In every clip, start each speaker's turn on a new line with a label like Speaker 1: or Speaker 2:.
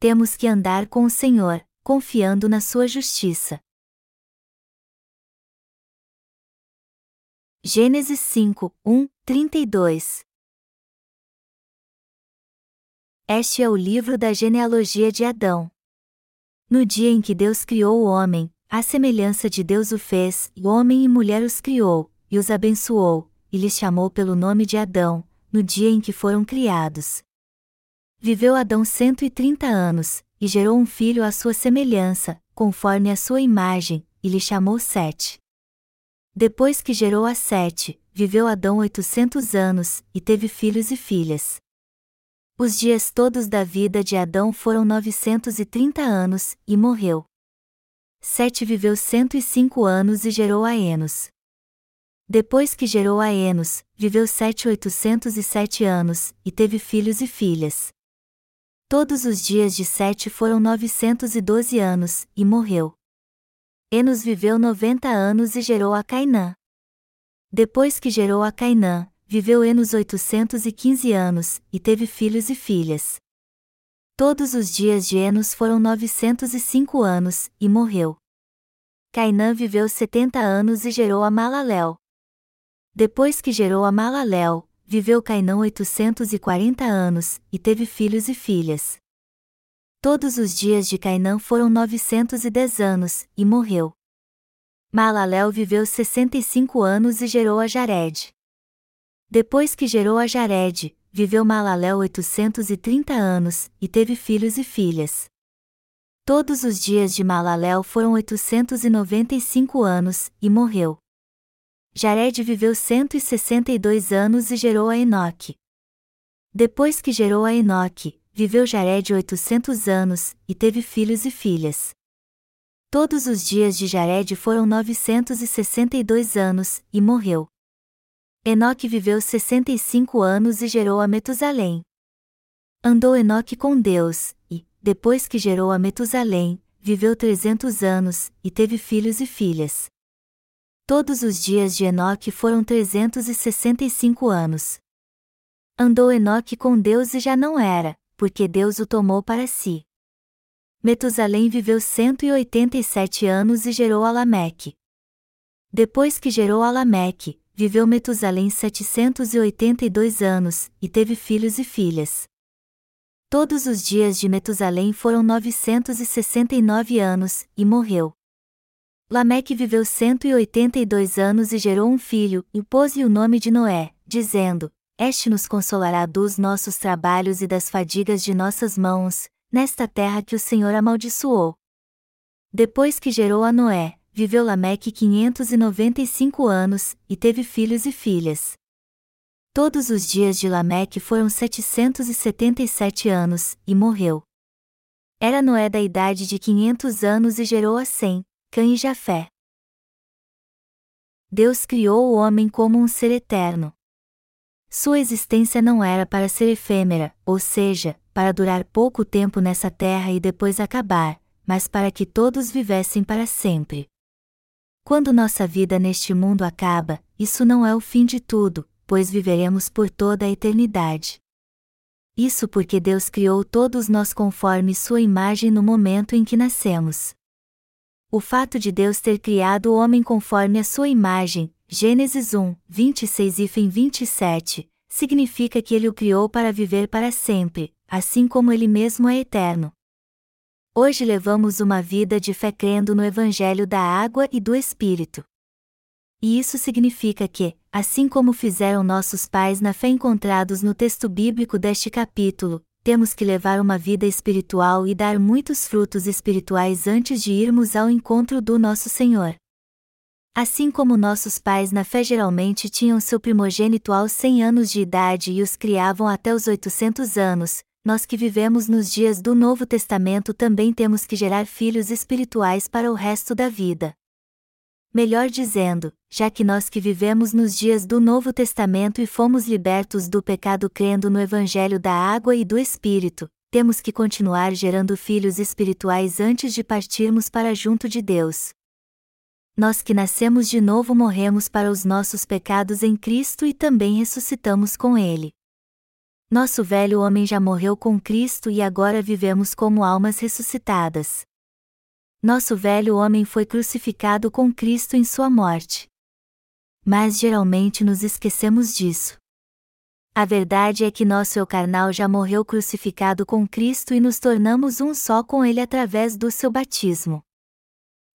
Speaker 1: temos que andar com o Senhor, confiando na sua justiça. Gênesis 5, 1, 32 Este é o livro da genealogia de Adão. No dia em que Deus criou o homem, à semelhança de Deus o fez, e homem e mulher os criou, e os abençoou, e lhes chamou pelo nome de Adão, no dia em que foram criados. Viveu Adão cento e trinta anos, e gerou um filho à sua semelhança, conforme a sua imagem, e lhe chamou Sete. Depois que gerou a Sete, viveu Adão oitocentos anos, e teve filhos e filhas. Os dias todos da vida de Adão foram 930 anos, e morreu. Sete viveu 105 anos e gerou a Enos. Depois que gerou a Enos, viveu Sete 807 anos, e teve filhos e filhas. Todos os dias de Sete foram 912 anos, e morreu. Enos viveu 90 anos e gerou a Cainã. Depois que gerou a Cainã, viveu Enos 815 anos, e teve filhos e filhas. Todos os dias de Enos foram 905 anos, e morreu. Cainã viveu 70 anos e gerou a Malaléu. Depois que gerou a Malaléu, viveu Cainã 840 anos, e teve filhos e filhas. Todos os dias de Cainã foram 910 anos, e morreu. Malaléu viveu 65 anos e gerou a Jared. Depois que gerou a Jared, viveu Malaléu 830 anos, e teve filhos e filhas. Todos os dias de Malaléu foram 895 anos, e morreu. Jared viveu 162 anos e gerou a Enoque. Depois que gerou a Enoque, viveu Jared 800 anos, e teve filhos e filhas. Todos os dias de Jared foram 962 anos, e morreu. Enoque viveu 65 anos e gerou a Metusalém. Andou Enoque com Deus, e, depois que gerou a Metusalém, viveu 300 anos, e teve filhos e filhas. Todos os dias de Enoque foram 365 anos. Andou Enoque com Deus e já não era, porque Deus o tomou para si. Metusalém viveu 187 anos e gerou a Lameque. Depois que gerou a Lameque, viveu Metusalém 782 anos, e teve filhos e filhas. Todos os dias de Metusalém foram 969 anos, e morreu. Lameque viveu 182 anos e gerou um filho, e pôs-lhe o nome de Noé, dizendo: Este nos consolará dos nossos trabalhos e das fadigas de nossas mãos, nesta terra que o Senhor amaldiçoou. Depois que gerou a Noé, viveu Lameque 595 anos, e teve filhos e filhas. Todos os dias de Lameque foram 777 anos, e morreu. Era Noé da idade de 500 anos e gerou a Sem, Cã e Jafé. Deus criou o homem como um ser eterno. Sua existência não era para ser efêmera, ou seja, para durar pouco tempo nessa terra e depois acabar, mas para que todos vivessem para sempre. Quando nossa vida neste mundo acaba, isso não é o fim de tudo, pois viveremos por toda a eternidade. Isso porque Deus criou todos nós conforme Sua imagem no momento em que nascemos. O fato de Deus ter criado o homem conforme a sua imagem, Gênesis 1, 26 e 27, significa que ele o criou para viver para sempre, assim como ele mesmo é eterno. Hoje levamos uma vida de fé crendo no Evangelho da água e do Espírito. E isso significa que, assim como fizeram nossos pais na fé encontrados no texto bíblico deste capítulo, temos que levar uma vida espiritual e dar muitos frutos espirituais antes de irmos ao encontro do nosso Senhor. Assim como nossos pais na fé geralmente tinham seu primogênito aos 100 anos de idade e os criavam até os 800 anos, nós que vivemos nos dias do Novo Testamento também temos que gerar filhos espirituais para o resto da vida. Melhor dizendo, já que nós que vivemos nos dias do Novo Testamento e fomos libertos do pecado crendo no Evangelho da água e do Espírito, temos que continuar gerando filhos espirituais antes de partirmos para junto de Deus. Nós que nascemos de novo morremos para os nossos pecados em Cristo e também ressuscitamos com Ele. Nosso velho homem já morreu com Cristo e agora vivemos como almas ressuscitadas. Nosso velho homem foi crucificado com Cristo em sua morte. Mas geralmente nos esquecemos disso. A verdade é que nosso eu carnal já morreu crucificado com Cristo e nos tornamos um só com Ele através do seu batismo.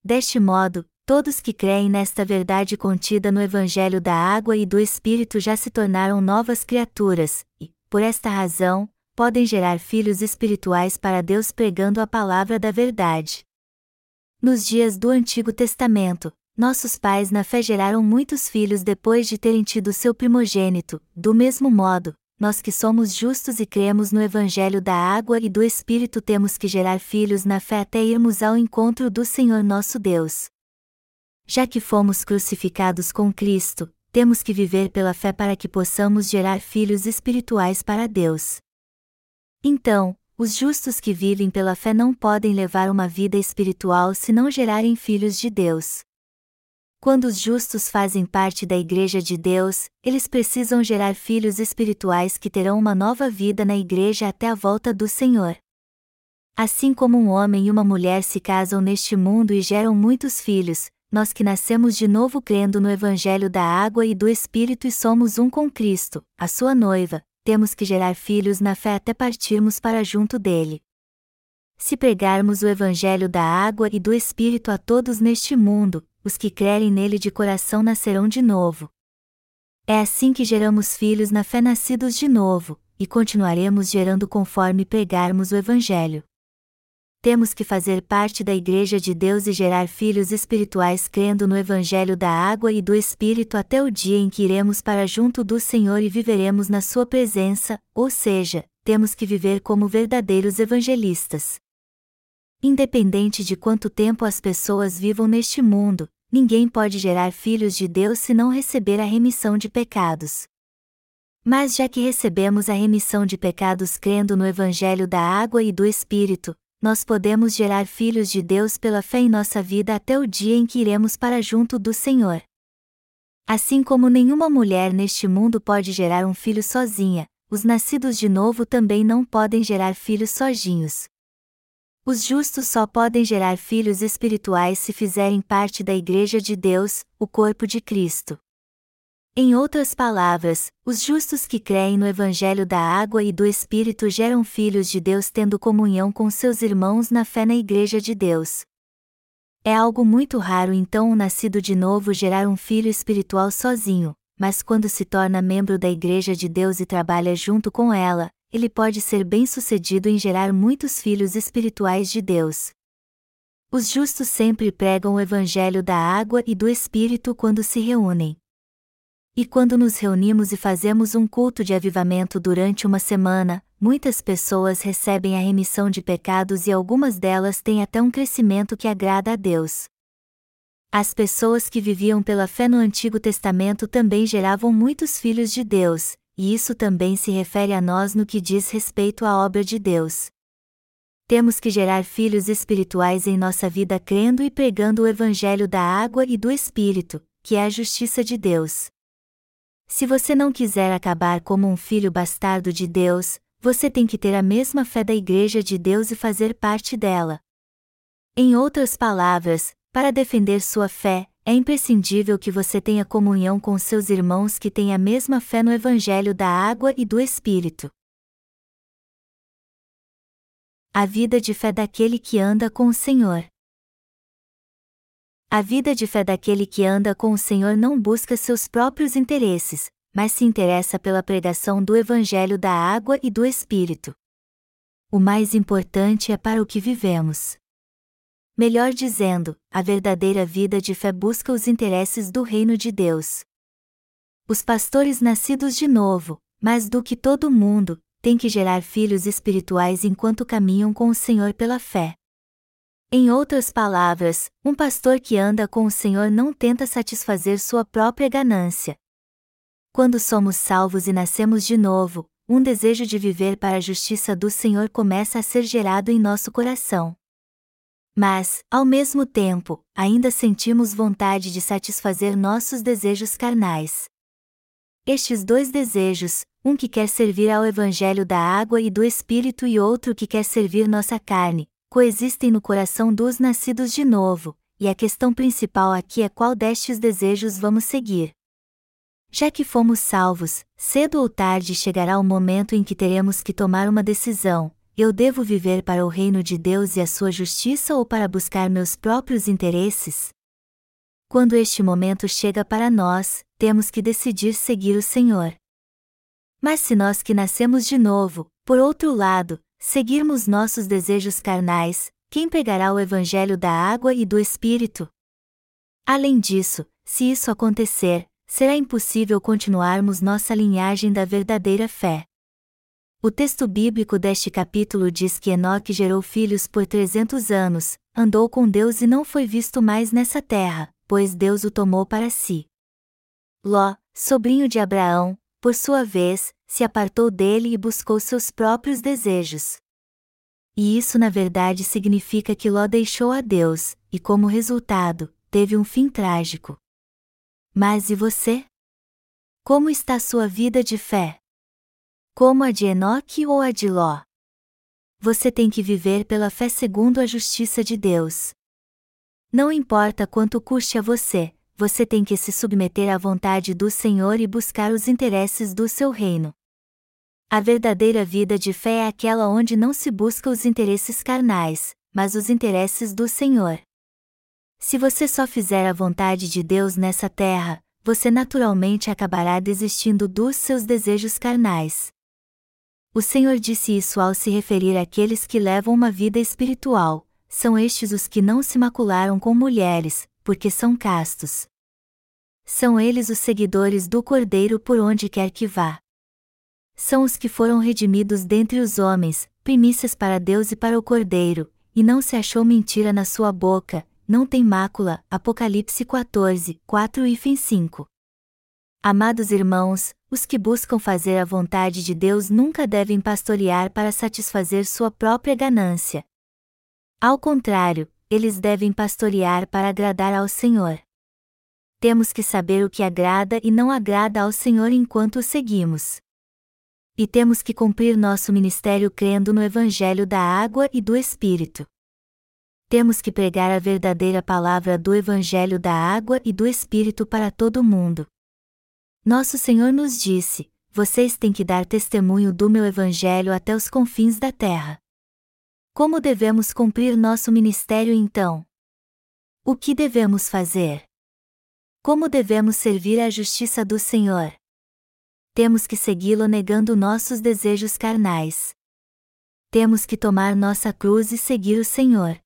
Speaker 1: Deste modo, todos que creem nesta verdade contida no Evangelho da Água e do Espírito já se tornaram novas criaturas, e, por esta razão, podem gerar filhos espirituais para Deus pregando a palavra da verdade. Nos dias do Antigo Testamento, nossos pais na fé geraram muitos filhos depois de terem tido seu primogênito, do mesmo modo, nós que somos justos e cremos no Evangelho da água e do Espírito temos que gerar filhos na fé até irmos ao encontro do Senhor nosso Deus. Já que fomos crucificados com Cristo, temos que viver pela fé para que possamos gerar filhos espirituais para Deus. Então, os justos que vivem pela fé não podem levar uma vida espiritual se não gerarem filhos de Deus. Quando os justos fazem parte da Igreja de Deus, eles precisam gerar filhos espirituais que terão uma nova vida na Igreja até a volta do Senhor. Assim como um homem e uma mulher se casam neste mundo e geram muitos filhos, nós que nascemos de novo crendo no Evangelho da água e do Espírito e somos um com Cristo, a sua noiva, temos que gerar filhos na fé até partirmos para junto dele. Se pregarmos o Evangelho da água e do Espírito a todos neste mundo, os que crerem nele de coração nascerão de novo. É assim que geramos filhos na fé nascidos de novo, e continuaremos gerando conforme pregarmos o Evangelho. Temos que fazer parte da Igreja de Deus e gerar filhos espirituais crendo no Evangelho da água e do Espírito até o dia em que iremos para junto do Senhor e viveremos na Sua presença, ou seja, temos que viver como verdadeiros evangelistas. Independente de quanto tempo as pessoas vivam neste mundo, ninguém pode gerar filhos de Deus se não receber a remissão de pecados. Mas já que recebemos a remissão de pecados crendo no Evangelho da água e do Espírito, nós podemos gerar filhos de Deus pela fé em nossa vida até o dia em que iremos para junto do Senhor. Assim como nenhuma mulher neste mundo pode gerar um filho sozinha, os nascidos de novo também não podem gerar filhos sozinhos. Os justos só podem gerar filhos espirituais se fizerem parte da Igreja de Deus, o corpo de Cristo. Em outras palavras, os justos que creem no Evangelho da água e do Espírito geram filhos de Deus tendo comunhão com seus irmãos na fé na Igreja de Deus. É algo muito raro então o nascido de novo gerar um filho espiritual sozinho, mas quando se torna membro da Igreja de Deus e trabalha junto com ela, ele pode ser bem-sucedido em gerar muitos filhos espirituais de Deus. Os justos sempre pregam o Evangelho da água e do Espírito quando se reúnem. E quando nos reunimos e fazemos um culto de avivamento durante uma semana, muitas pessoas recebem a remissão de pecados e algumas delas têm até um crescimento que agrada a Deus. As pessoas que viviam pela fé no Antigo Testamento também geravam muitos filhos de Deus, e isso também se refere a nós no que diz respeito à obra de Deus. Temos que gerar filhos espirituais em nossa vida crendo e pregando o Evangelho da água e do Espírito, que é a justiça de Deus. Se você não quiser acabar como um filho bastardo de Deus, você tem que ter a mesma fé da Igreja de Deus e fazer parte dela. Em outras palavras, para defender sua fé, é imprescindível que você tenha comunhão com seus irmãos que têm a mesma fé no Evangelho da água e do Espírito. A vida de fé daquele que anda com o Senhor. A vida de fé daquele que anda com o Senhor não busca seus próprios interesses, mas se interessa pela pregação do Evangelho da água e do Espírito. O mais importante é para o que vivemos. Melhor dizendo, a verdadeira vida de fé busca os interesses do reino de Deus. Os pastores nascidos de novo, mais do que todo mundo, têm que gerar filhos espirituais enquanto caminham com o Senhor pela fé. Em outras palavras, um pastor que anda com o Senhor não tenta satisfazer sua própria ganância. Quando somos salvos e nascemos de novo, um desejo de viver para a justiça do Senhor começa a ser gerado em nosso coração. Mas, ao mesmo tempo, ainda sentimos vontade de satisfazer nossos desejos carnais. Estes dois desejos, um que quer servir ao Evangelho da água e do Espírito e outro que quer servir nossa carne, coexistem no coração dos nascidos de novo, e a questão principal aqui é qual destes desejos vamos seguir. Já que fomos salvos, cedo ou tarde chegará o momento em que teremos que tomar uma decisão: eu devo viver para o reino de Deus e a sua justiça ou para buscar meus próprios interesses? Quando este momento chega para nós, temos que decidir seguir o Senhor. Mas se nós que nascemos de novo, por outro lado, seguirmos nossos desejos carnais, quem pregará o Evangelho da água e do Espírito? Além disso, se isso acontecer, será impossível continuarmos nossa linhagem da verdadeira fé. O texto bíblico deste capítulo diz que Enoque gerou filhos por trezentos anos, andou com Deus e não foi visto mais nessa terra, pois Deus o tomou para si. Ló, sobrinho de Abraão, por sua vez, se apartou dele e buscou seus próprios desejos. E isso na verdade significa que Ló deixou a Deus, e como resultado, teve um fim trágico. Mas e você? Como está sua vida de fé? Como a de Enoque ou a de Ló? Você tem que viver pela fé segundo a justiça de Deus. Não importa quanto custe a você, você tem que se submeter à vontade do Senhor e buscar os interesses do seu reino. A verdadeira vida de fé é aquela onde não se busca os interesses carnais, mas os interesses do Senhor. Se você só fizer a vontade de Deus nessa terra, você naturalmente acabará desistindo dos seus desejos carnais. O Senhor disse isso ao se referir àqueles que levam uma vida espiritual, são estes os que não se macularam com mulheres, porque são castos. São eles os seguidores do Cordeiro por onde quer que vá. São os que foram redimidos dentre os homens, primícias para Deus e para o Cordeiro, e não se achou mentira na sua boca, não tem mácula. Apocalipse 14, 4 e fim 5. Amados irmãos, os que buscam fazer a vontade de Deus nunca devem pastorear para satisfazer sua própria ganância. Ao contrário, eles devem pastorear para agradar ao Senhor. Temos que saber o que agrada e não agrada ao Senhor enquanto o seguimos. E temos que cumprir nosso ministério crendo no Evangelho da água e do Espírito temos que pregar a verdadeira palavra do Evangelho da água e do Espírito para todo mundo. Nosso Senhor nos disse: Vocês têm que dar testemunho do meu Evangelho até os confins da terra. Como devemos cumprir nosso ministério então? O que devemos fazer? Como devemos servir à justiça do Senhor? Temos que segui-lo negando nossos desejos carnais. Temos que tomar nossa cruz e seguir o Senhor.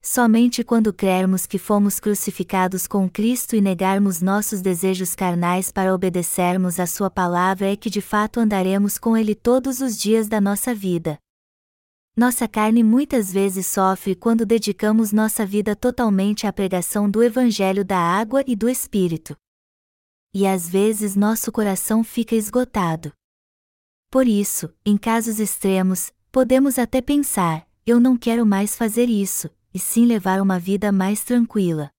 Speaker 1: Somente quando crermos que fomos crucificados com Cristo e negarmos nossos desejos carnais para obedecermos a Sua palavra é que de fato andaremos com Ele todos os dias da nossa vida. Nossa carne muitas vezes sofre quando dedicamos nossa vida totalmente à pregação do Evangelho da água e do Espírito. E às vezes nosso coração fica esgotado. Por isso, em casos extremos, podemos até pensar: eu não quero mais fazer isso, e sim levar uma vida mais tranquila.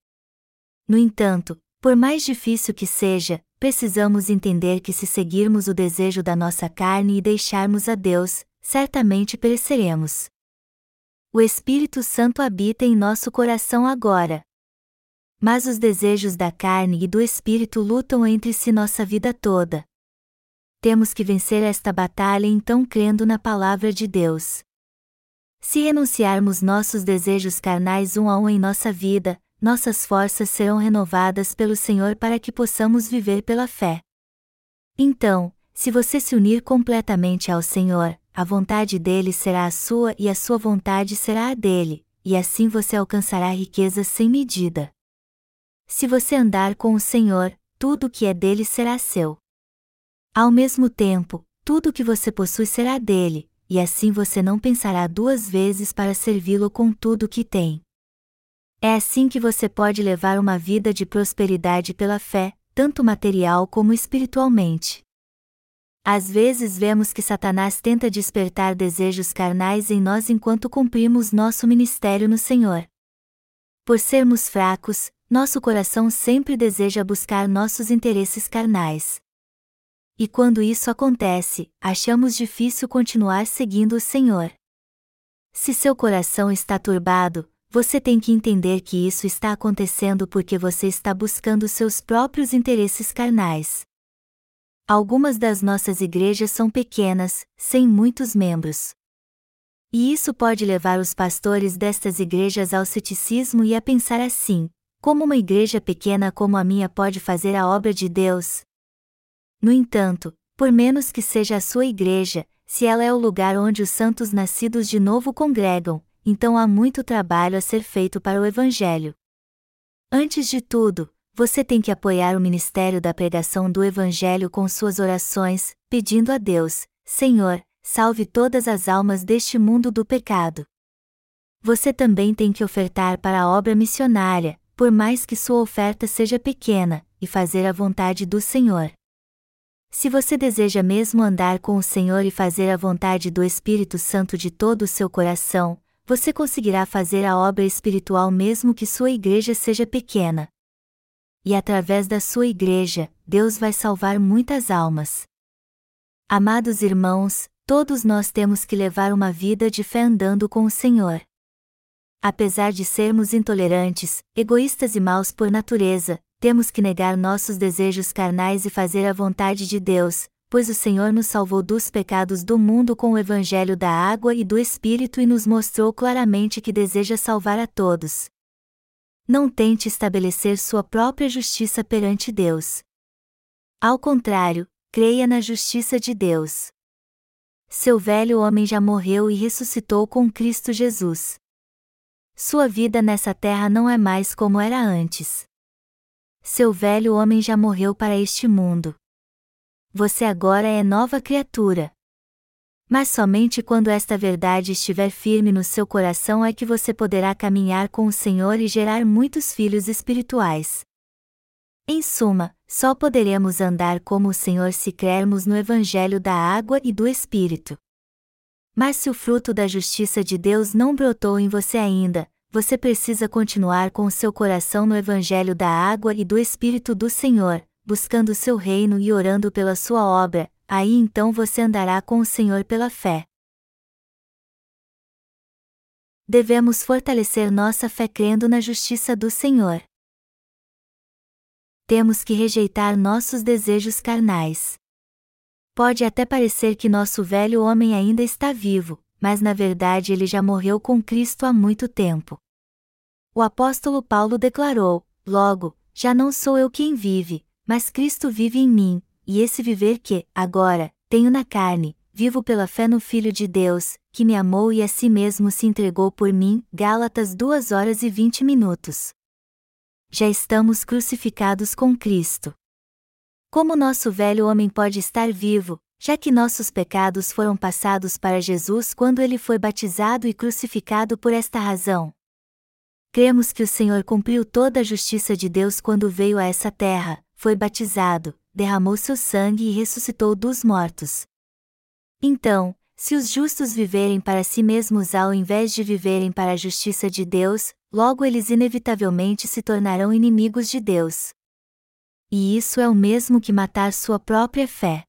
Speaker 1: No entanto, por mais difícil que seja, precisamos entender que se seguirmos o desejo da nossa carne e deixarmos a Deus, certamente pereceremos. O Espírito Santo habita em nosso coração agora. Mas os desejos da carne e do espírito lutam entre si nossa vida toda. Temos que vencer esta batalha então crendo na palavra de Deus. Se renunciarmos nossos desejos carnais um a um em nossa vida, nossas forças serão renovadas pelo Senhor para que possamos viver pela fé. Então, se você se unir completamente ao Senhor, a vontade dele será a sua e a sua vontade será a dele, e assim você alcançará riquezas sem medida. Se você andar com o Senhor, tudo o que é dele será seu. Ao mesmo tempo, tudo o que você possui será dele, e assim você não pensará duas vezes para servi-lo com tudo o que tem. É assim que você pode levar uma vida de prosperidade pela fé, tanto material como espiritualmente. Às vezes vemos que Satanás tenta despertar desejos carnais em nós enquanto cumprimos nosso ministério no Senhor. Por sermos fracos, nosso coração sempre deseja buscar nossos interesses carnais. E quando isso acontece, achamos difícil continuar seguindo o Senhor. Se seu coração está turbado, você tem que entender que isso está acontecendo porque você está buscando seus próprios interesses carnais. Algumas das nossas igrejas são pequenas, sem muitos membros. E isso pode levar os pastores destas igrejas ao ceticismo e a pensar assim: como uma igreja pequena como a minha pode fazer a obra de Deus? No entanto, por menos que seja a sua igreja, se ela é o lugar onde os santos nascidos de novo congregam, então há muito trabalho a ser feito para o Evangelho. Antes de tudo, você tem que apoiar o ministério da pregação do Evangelho com suas orações, pedindo a Deus: Senhor, salve todas as almas deste mundo do pecado. Você também tem que ofertar para a obra missionária, por mais que sua oferta seja pequena, e fazer a vontade do Senhor. Se você deseja mesmo andar com o Senhor e fazer a vontade do Espírito Santo de todo o seu coração, você conseguirá fazer a obra espiritual mesmo que sua igreja seja pequena. E através da sua igreja, Deus vai salvar muitas almas. Amados irmãos, todos nós temos que levar uma vida de fé andando com o Senhor. Apesar de sermos intolerantes, egoístas e maus por natureza, temos que negar nossos desejos carnais e fazer a vontade de Deus, pois o Senhor nos salvou dos pecados do mundo com o Evangelho da água e do Espírito e nos mostrou claramente que deseja salvar a todos. Não tente estabelecer sua própria justiça perante Deus. Ao contrário, creia na justiça de Deus. Seu velho homem já morreu e ressuscitou com Cristo Jesus. Sua vida nessa terra não é mais como era antes. Seu velho homem já morreu para este mundo. Você agora é nova criatura. Mas somente quando esta verdade estiver firme no seu coração é que você poderá caminhar com o Senhor e gerar muitos filhos espirituais. Em suma, só poderemos andar como o Senhor se crermos no Evangelho da água e do Espírito. Mas se o fruto da justiça de Deus não brotou em você ainda, você precisa continuar com seu coração no Evangelho da água e do Espírito do Senhor, buscando seu reino e orando pela sua obra, aí então você andará com o Senhor pela fé. Devemos fortalecer nossa fé crendo na justiça do Senhor. Temos que rejeitar nossos desejos carnais. Pode até parecer que nosso velho homem ainda está vivo, mas na verdade ele já morreu com Cristo há muito tempo. O apóstolo Paulo declarou: Logo, já não sou eu quem vive, mas Cristo vive em mim, e esse viver que, agora, tenho na carne, vivo pela fé no Filho de Deus, que me amou e a si mesmo se entregou por mim. Gálatas 2 horas e 20 minutos. Já estamos crucificados com Cristo. Como nosso velho homem pode estar vivo, já que nossos pecados foram passados para Jesus quando ele foi batizado e crucificado por esta razão. Cremos que o Senhor cumpriu toda a justiça de Deus quando veio a essa terra, foi batizado, derramou seu sangue e ressuscitou dos mortos. Então, se os justos viverem para si mesmos ao invés de viverem para a justiça de Deus, logo eles inevitavelmente se tornarão inimigos de Deus. E isso é o mesmo que matar sua própria fé.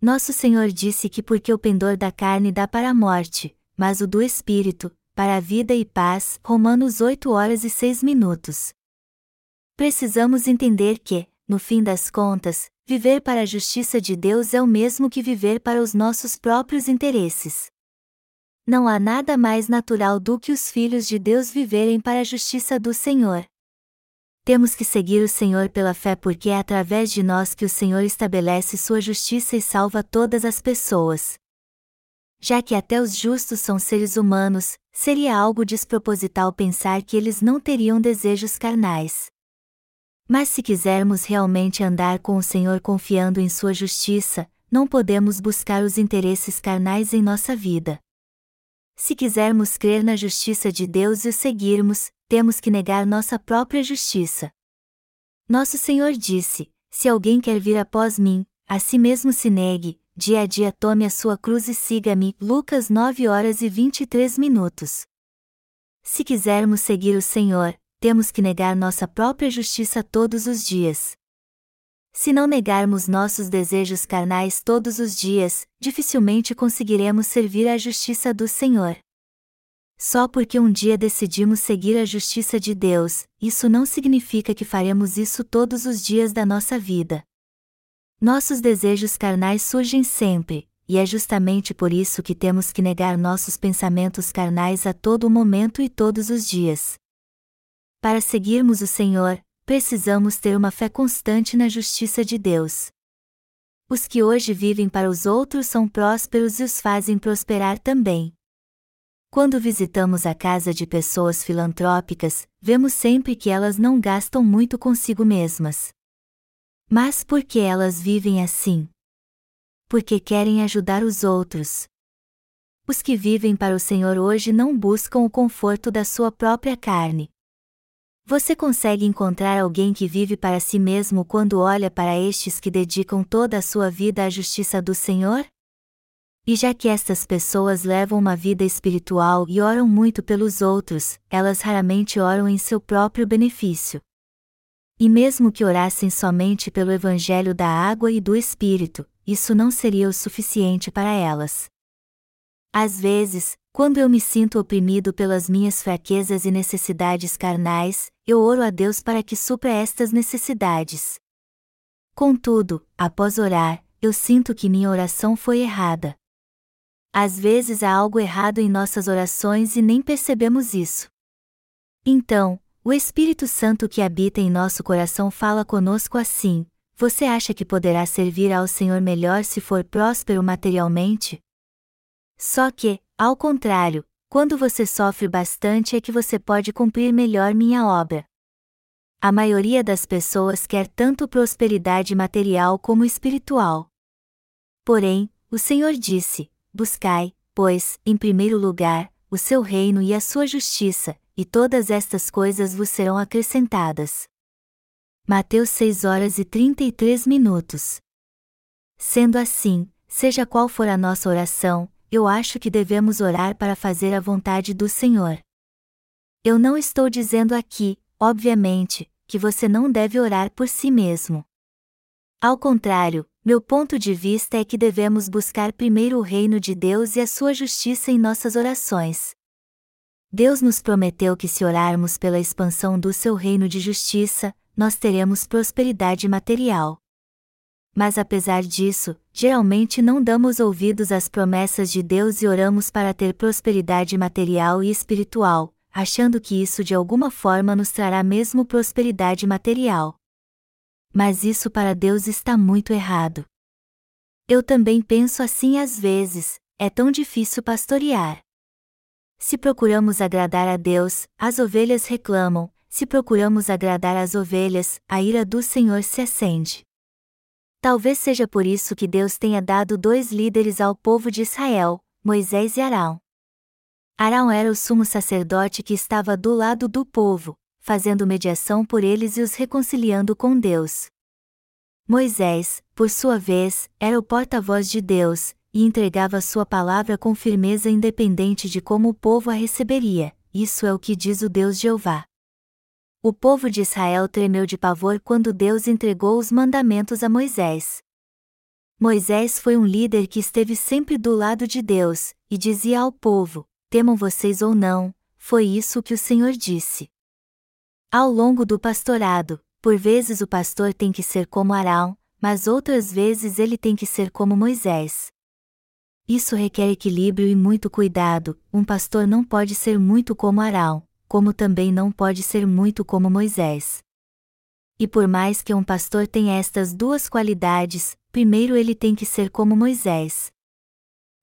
Speaker 1: Nosso Senhor disse que porque o pendor da carne dá para a morte, mas o do espírito, para a vida e paz. Romanos 8 horas e 6 minutos. Precisamos entender que, no fim das contas, viver para a justiça de Deus é o mesmo que viver para os nossos próprios interesses. Não há nada mais natural do que os filhos de Deus viverem para a justiça do Senhor temos que seguir o Senhor pela fé porque é através de nós que o Senhor estabelece sua justiça e salva todas as pessoas. Já que até os justos são seres humanos, seria algo desproposital pensar que eles não teriam desejos carnais. Mas se quisermos realmente andar com o Senhor confiando em sua justiça, não podemos buscar os interesses carnais em nossa vida. Se quisermos crer na justiça de Deus e o seguirmos, temos que negar nossa própria justiça. Nosso Senhor disse: Se alguém quer vir após mim, a si mesmo se negue, dia a dia tome a sua cruz e siga-me. Lucas 9 horas e 23 minutos. Se quisermos seguir o Senhor, temos que negar nossa própria justiça todos os dias. Se não negarmos nossos desejos carnais todos os dias, dificilmente conseguiremos servir à justiça do Senhor. Só porque um dia decidimos seguir a justiça de Deus, isso não significa que faremos isso todos os dias da nossa vida. Nossos desejos carnais surgem sempre, e é justamente por isso que temos que negar nossos pensamentos carnais a todo momento e todos os dias. Para seguirmos o Senhor, precisamos ter uma fé constante na justiça de Deus. Os que hoje vivem para os outros são prósperos e os fazem prosperar também. Quando visitamos a casa de pessoas filantrópicas, vemos sempre que elas não gastam muito consigo mesmas. Mas por que elas vivem assim? Porque querem ajudar os outros. Os que vivem para o Senhor hoje não buscam o conforto da sua própria carne. Você consegue encontrar alguém que vive para si mesmo quando olha para estes que dedicam toda a sua vida à justiça do Senhor? E já que estas pessoas levam uma vida espiritual e oram muito pelos outros, elas raramente oram em seu próprio benefício. E mesmo que orassem somente pelo Evangelho da água e do Espírito, isso não seria o suficiente para elas. Às vezes, quando eu me sinto oprimido pelas minhas fraquezas e necessidades carnais, eu oro a Deus para que supra estas necessidades. Contudo, após orar, eu sinto que minha oração foi errada. Às vezes há algo errado em nossas orações e nem percebemos isso. Então, o Espírito Santo que habita em nosso coração fala conosco assim: Você acha que poderá servir ao Senhor melhor se for próspero materialmente? Só que, ao contrário, quando você sofre bastante é que você pode cumprir melhor minha obra. A maioria das pessoas quer tanto prosperidade material como espiritual. Porém, o Senhor disse: Buscai, pois, em primeiro lugar, o seu reino e a sua justiça, e todas estas coisas vos serão acrescentadas. Mateus 6 horas e 33 minutos. Sendo assim, seja qual for a nossa oração, eu acho que devemos orar para fazer a vontade do Senhor. Eu não estou dizendo aqui, obviamente, que você não deve orar por si mesmo. Ao contrário, meu ponto de vista é que devemos buscar primeiro o reino de Deus e a sua justiça em nossas orações. Deus nos prometeu que se orarmos pela expansão do seu reino de justiça, nós teremos prosperidade material. Mas apesar disso, geralmente não damos ouvidos às promessas de Deus e oramos para ter prosperidade material e espiritual, achando que isso de alguma forma nos trará mesmo prosperidade material. Mas isso para Deus está muito errado. Eu também penso assim às vezes, é tão difícil pastorear. Se procuramos agradar a Deus, as ovelhas reclamam, se procuramos agradar as ovelhas, a ira do Senhor se acende. Talvez seja por isso que Deus tenha dado dois líderes ao povo de Israel, Moisés e Arão. Arão era o sumo sacerdote que estava do lado do povo, fazendo mediação por eles e os reconciliando com Deus. Moisés, por sua vez, era o porta-voz de Deus, e entregava sua palavra com firmeza independente de como o povo a receberia, isso é o que diz o Deus Jeová. O povo de Israel tremeu de pavor quando Deus entregou os mandamentos a Moisés. Moisés foi um líder que esteve sempre do lado de Deus, e dizia ao povo: temam vocês ou não, foi isso que o Senhor disse. Ao longo do pastorado, por vezes o pastor tem que ser como Arão, mas outras vezes ele tem que ser como Moisés. Isso requer equilíbrio e muito cuidado. Um pastor não pode ser muito como Arão, como também não pode ser muito como Moisés. E por mais que um pastor tenha estas duas qualidades, primeiro ele tem que ser como Moisés.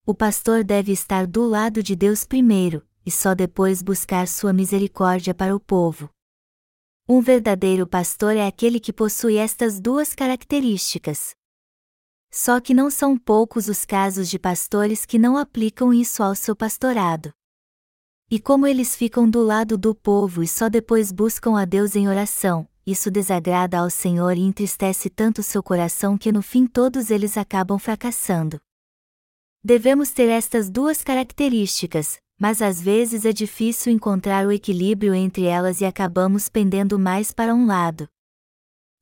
Speaker 1: O pastor deve estar do lado de Deus primeiro, e só depois buscar sua misericórdia para o povo. Um verdadeiro pastor é aquele que possui estas duas características. Só que não são poucos os casos de pastores que não aplicam isso ao seu pastorado. E como eles ficam do lado do povo e só depois buscam a Deus em oração, isso desagrada ao Senhor e entristece tanto seu coração que no fim todos eles acabam fracassando. Devemos ter estas duas características, mas às vezes é difícil encontrar o equilíbrio entre elas e acabamos pendendo mais para um lado.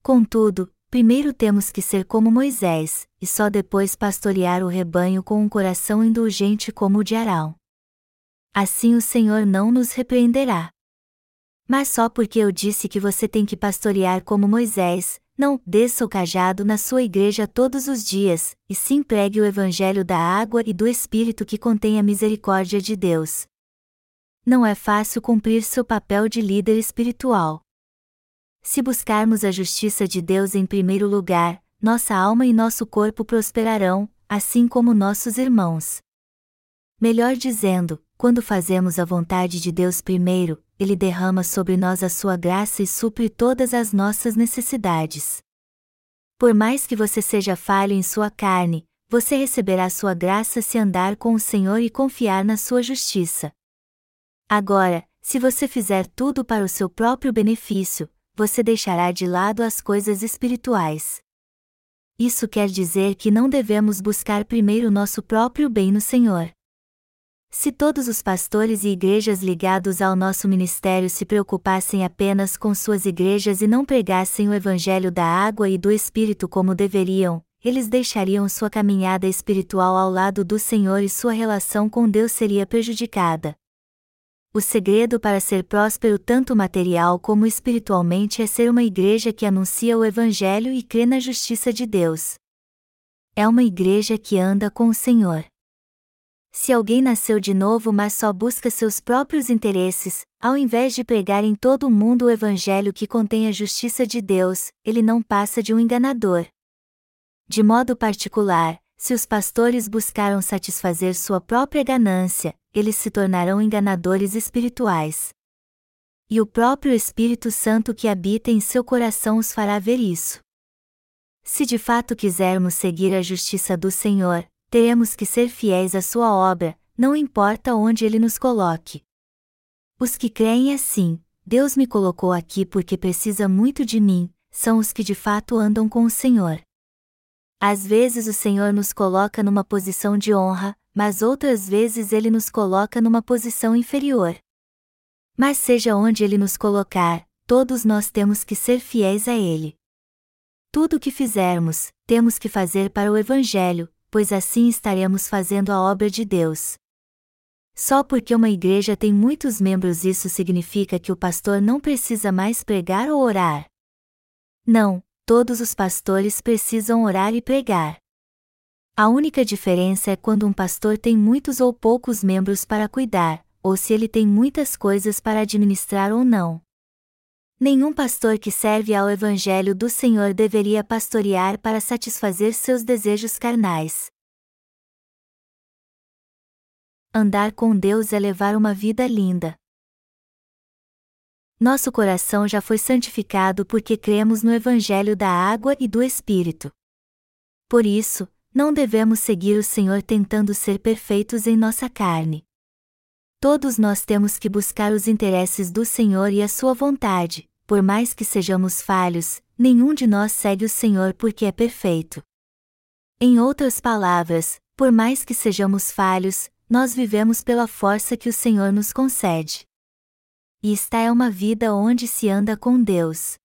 Speaker 1: Contudo, primeiro temos que ser como Moisés, e só depois pastorear o rebanho com um coração indulgente como o de Arão. Assim o Senhor não nos repreenderá. Mas só porque eu disse que você tem que pastorear como Moisés, não desça o cajado na sua igreja todos os dias, e sim pregue o evangelho da água e do Espírito que contém a misericórdia de Deus. Não é fácil cumprir seu papel de líder espiritual. Se buscarmos a justiça de Deus em primeiro lugar, nossa alma e nosso corpo prosperarão, assim como nossos irmãos. Melhor dizendo, quando fazemos a vontade de Deus primeiro, Ele derrama sobre nós a sua graça e supre todas as nossas necessidades. Por mais que você seja falho em sua carne, você receberá sua graça se andar com o Senhor e confiar na sua justiça. Agora, se você fizer tudo para o seu próprio benefício, você deixará de lado as coisas espirituais. Isso quer dizer que não devemos buscar primeiro nosso próprio bem no Senhor. Se todos os pastores e igrejas ligados ao nosso ministério se preocupassem apenas com suas igrejas e não pregassem o Evangelho da água e do Espírito como deveriam, eles deixariam sua caminhada espiritual ao lado do Senhor e sua relação com Deus seria prejudicada. O segredo para ser próspero tanto material como espiritualmente é ser uma igreja que anuncia o Evangelho e crê na justiça de Deus. É uma igreja que anda com o Senhor. Se alguém nasceu de novo mas só busca seus próprios interesses, ao invés de pregar em todo o mundo o evangelho que contém a justiça de Deus, ele não passa de um enganador. De modo particular, se os pastores buscaram satisfazer sua própria ganância, eles se tornarão enganadores espirituais. E o próprio Espírito Santo que habita em seu coração os fará ver isso. Se de fato quisermos seguir a justiça do Senhor, teremos que ser fiéis à sua obra, não importa onde ele nos coloque. Os que creem assim, Deus me colocou aqui porque precisa muito de mim, são os que de fato andam com o Senhor. Às vezes o Senhor nos coloca numa posição de honra, mas outras vezes ele nos coloca numa posição inferior. Mas seja onde ele nos colocar, todos nós temos que ser fiéis a ele. Tudo o que fizermos, temos que fazer para o Evangelho, pois assim estaremos fazendo a obra de Deus. Só porque uma igreja tem muitos membros isso significa que o pastor não precisa mais pregar ou orar. Não, todos os pastores precisam orar e pregar. A única diferença é quando um pastor tem muitos ou poucos membros para cuidar, ou se ele tem muitas coisas para administrar ou não. Nenhum pastor que serve ao Evangelho do Senhor deveria pastorear para satisfazer seus desejos carnais. Andar com Deus é levar uma vida linda. Nosso coração já foi santificado porque cremos no Evangelho da água e do Espírito. Por isso, não devemos seguir o Senhor tentando ser perfeitos em nossa carne. Todos nós temos que buscar os interesses do Senhor e a sua vontade, por mais que sejamos falhos, nenhum de nós segue o Senhor porque é perfeito. Em outras palavras, por mais que sejamos falhos, nós vivemos pela força que o Senhor nos concede. E esta é uma vida onde se anda com Deus.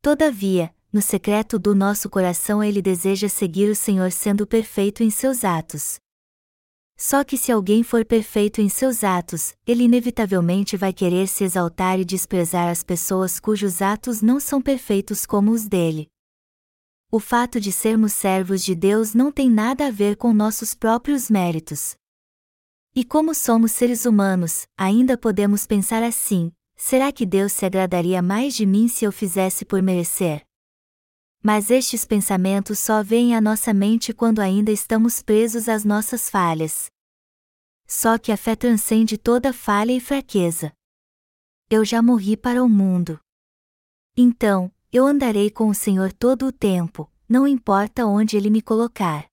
Speaker 1: Todavia, no secreto do nosso coração ele deseja seguir o Senhor sendo perfeito em seus atos. Só que se alguém for perfeito em seus atos, ele inevitavelmente vai querer se exaltar e desprezar as pessoas cujos atos não são perfeitos como os dele. O fato de sermos servos de Deus não tem nada a ver com nossos próprios méritos. E como somos seres humanos, ainda podemos pensar assim: será que Deus se agradaria mais de mim se eu fizesse por merecer? Mas estes pensamentos só vêm à nossa mente quando ainda estamos presos às nossas falhas. Só que a fé transcende toda falha e fraqueza. Eu já morri para o mundo. Então, eu andarei com o Senhor todo o tempo, não importa onde Ele me colocar.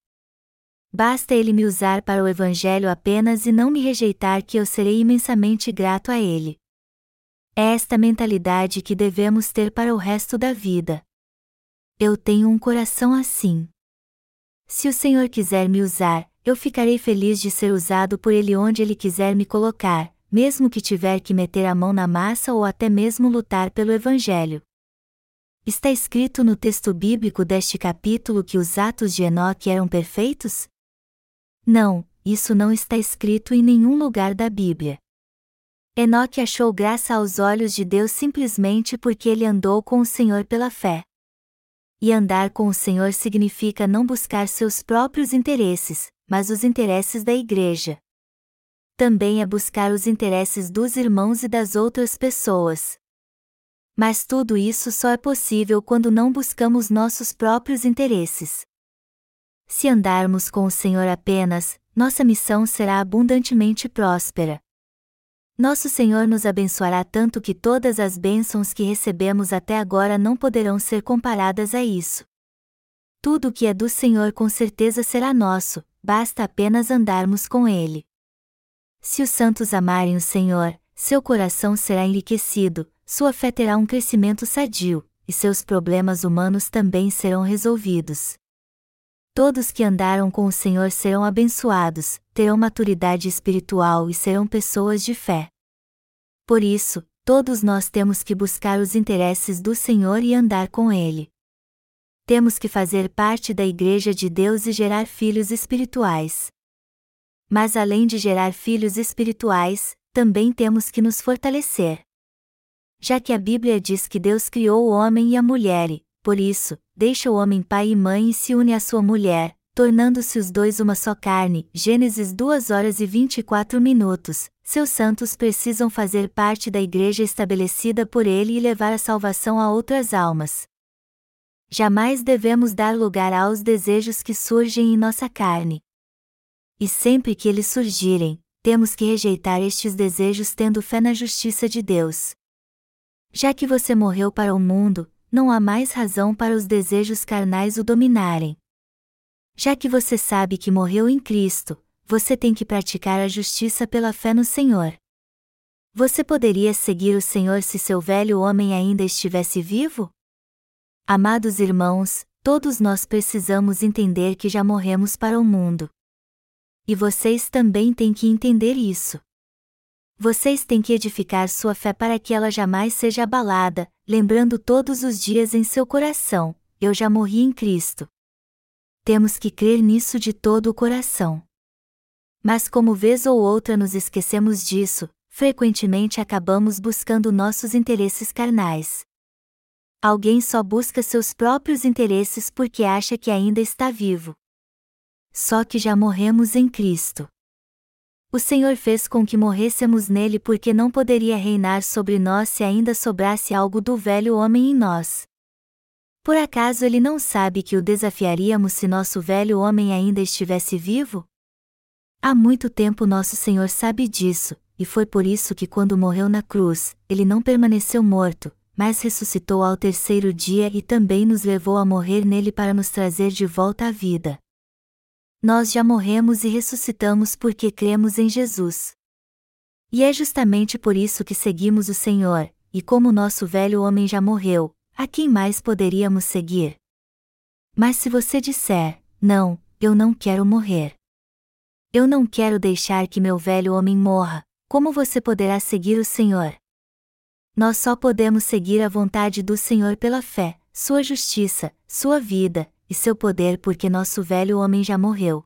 Speaker 1: Basta Ele me usar para o Evangelho apenas e não me rejeitar que eu serei imensamente grato a Ele. É esta mentalidade que devemos ter para o resto da vida. Eu tenho um coração assim. Se o Senhor quiser me usar, eu ficarei feliz de ser usado por Ele onde Ele quiser me colocar, mesmo que tiver que meter a mão na massa ou até mesmo lutar pelo Evangelho. Está escrito no texto bíblico deste capítulo que os atos de Enoque eram perfeitos? Não, isso não está escrito em nenhum lugar da Bíblia. Enoque achou graça aos olhos de Deus simplesmente porque ele andou com o Senhor pela fé. E andar com o Senhor significa não buscar seus próprios interesses, mas os interesses da Igreja. Também é buscar os interesses dos irmãos e das outras pessoas. Mas tudo isso só é possível quando não buscamos nossos próprios interesses. Se andarmos com o Senhor apenas, nossa missão será abundantemente próspera. Nosso Senhor nos abençoará tanto que todas as bênçãos que recebemos até agora não poderão ser comparadas a isso. Tudo o que é do Senhor com certeza será nosso, basta apenas andarmos com Ele. Se os santos amarem o Senhor, seu coração será enriquecido, sua fé terá um crescimento sadio, e seus problemas humanos também serão resolvidos. Todos que andaram com o Senhor serão abençoados, terão maturidade espiritual e serão pessoas de fé. Por isso, todos nós temos que buscar os interesses do Senhor e andar com Ele. Temos que fazer parte da Igreja de Deus e gerar filhos espirituais. Mas além de gerar filhos espirituais, também temos que nos fortalecer. Já que a Bíblia diz que Deus criou o homem e a mulher e, por isso, deixa o homem pai e mãe e se une à sua mulher, tornando-se os dois uma só carne. Gênesis 2 horas e 24 minutos. Seus santos precisam fazer parte da igreja estabelecida por ele e levar a salvação a outras almas. Jamais devemos dar lugar aos desejos que surgem em nossa carne. E sempre que eles surgirem, temos que rejeitar estes desejos tendo fé na justiça de Deus. Já que você morreu para o mundo, não há mais razão para os desejos carnais o dominarem. Já que você sabe que morreu em Cristo, você tem que praticar a justiça pela fé no Senhor. Você poderia seguir o Senhor se seu velho homem ainda estivesse vivo? Amados irmãos, todos nós precisamos entender que já morremos para o mundo. E vocês também têm que entender isso. Vocês têm que edificar sua fé para que ela jamais seja abalada, lembrando todos os dias em seu coração: Eu já morri em Cristo. Temos que crer nisso de todo o coração. Mas, como vez ou outra nos esquecemos disso, frequentemente acabamos buscando nossos interesses carnais. Alguém só busca seus próprios interesses porque acha que ainda está vivo. Só que já morremos em Cristo. O Senhor fez com que morrêssemos nele porque não poderia reinar sobre nós se ainda sobrasse algo do velho homem em nós. Por acaso ele não sabe que o desafiaríamos se nosso velho homem ainda estivesse vivo? Há muito tempo nosso Senhor sabe disso, e foi por isso que quando morreu na cruz, ele não permaneceu morto, mas ressuscitou ao terceiro dia e também nos levou a morrer nele para nos trazer de volta à vida. Nós já morremos e ressuscitamos porque cremos em Jesus. E é justamente por isso que seguimos o Senhor, e como nosso velho homem já morreu, a quem mais poderíamos seguir? Mas se você disser, não, eu não quero morrer. Eu não quero deixar que meu velho homem morra, como você poderá seguir o Senhor? Nós só podemos seguir a vontade do Senhor pela fé, sua justiça, sua vida, e seu poder porque nosso velho homem já morreu.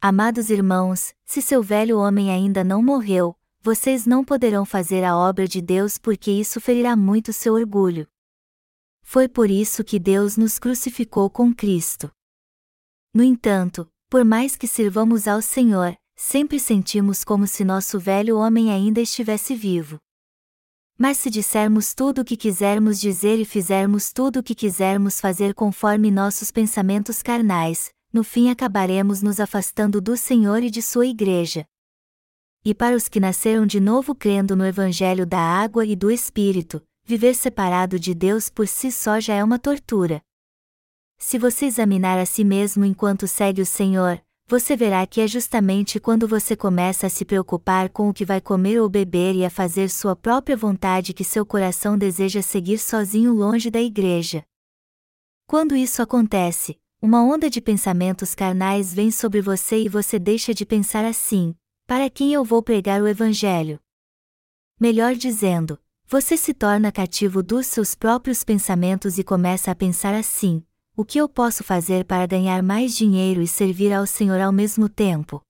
Speaker 1: Amados irmãos, se seu velho homem ainda não morreu, vocês não poderão fazer a obra de Deus porque isso ferirá muito seu orgulho. Foi por isso que Deus nos crucificou com Cristo. No entanto, por mais que sirvamos ao Senhor, sempre sentimos como se nosso velho homem ainda estivesse vivo. Mas se dissermos tudo o que quisermos dizer e fizermos tudo o que quisermos fazer conforme nossos pensamentos carnais, no fim acabaremos nos afastando do Senhor e de sua Igreja. E para os que nasceram de novo crendo no Evangelho da água e do Espírito, viver separado de Deus por si só já é uma tortura. Se você examinar a si mesmo enquanto segue o Senhor, você verá que é justamente quando você começa a se preocupar com o que vai comer ou beber e a fazer sua própria vontade que seu coração deseja seguir sozinho longe da igreja. Quando isso acontece, uma onda de pensamentos carnais vem sobre você e você deixa de pensar assim: para quem eu vou pregar o Evangelho? Melhor dizendo, você se torna cativo dos seus próprios pensamentos e começa a pensar assim: o que eu posso fazer para ganhar mais dinheiro e servir ao Senhor ao mesmo tempo?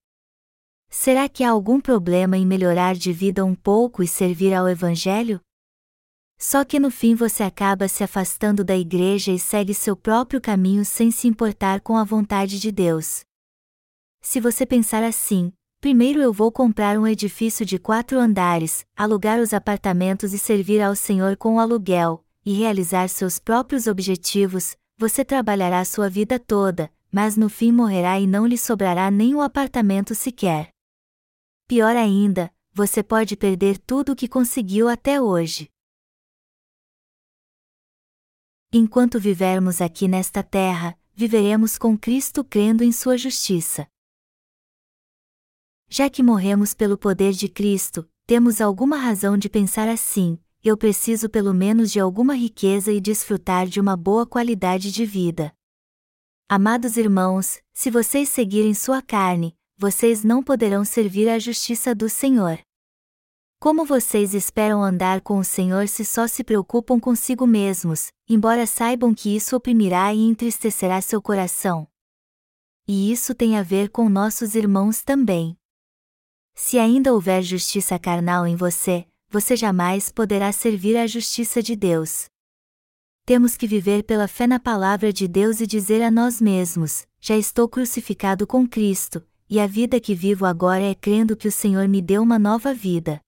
Speaker 1: Será que há algum problema em melhorar de vida um pouco e servir ao Evangelho? Só que no fim você acaba se afastando da igreja e segue seu próprio caminho sem se importar com a vontade de Deus. Se você pensar assim, primeiro eu vou comprar um edifício de quatro andares, alugar os apartamentos e servir ao Senhor com o aluguel, e realizar seus próprios objetivos, você trabalhará sua vida toda, mas no fim morrerá e não lhe sobrará nem o apartamento sequer. Pior ainda, você pode perder tudo o que conseguiu até hoje. Enquanto vivermos aqui nesta terra, viveremos com Cristo crendo em Sua justiça. Já que morremos pelo poder de Cristo, temos alguma razão de pensar assim: eu preciso pelo menos de alguma riqueza e desfrutar de uma boa qualidade de vida. Amados irmãos, se vocês seguirem sua carne, vocês não poderão servir à justiça do Senhor. Como vocês esperam andar com o Senhor se só se preocupam consigo mesmos, embora saibam que isso oprimirá e entristecerá seu coração? E isso tem a ver com nossos irmãos também. Se ainda houver justiça carnal em você, você jamais poderá servir à justiça de Deus. Temos que viver pela fé na palavra de Deus e dizer a nós mesmos: Já estou crucificado com Cristo, e a vida que vivo agora é crendo que o Senhor me deu uma nova vida.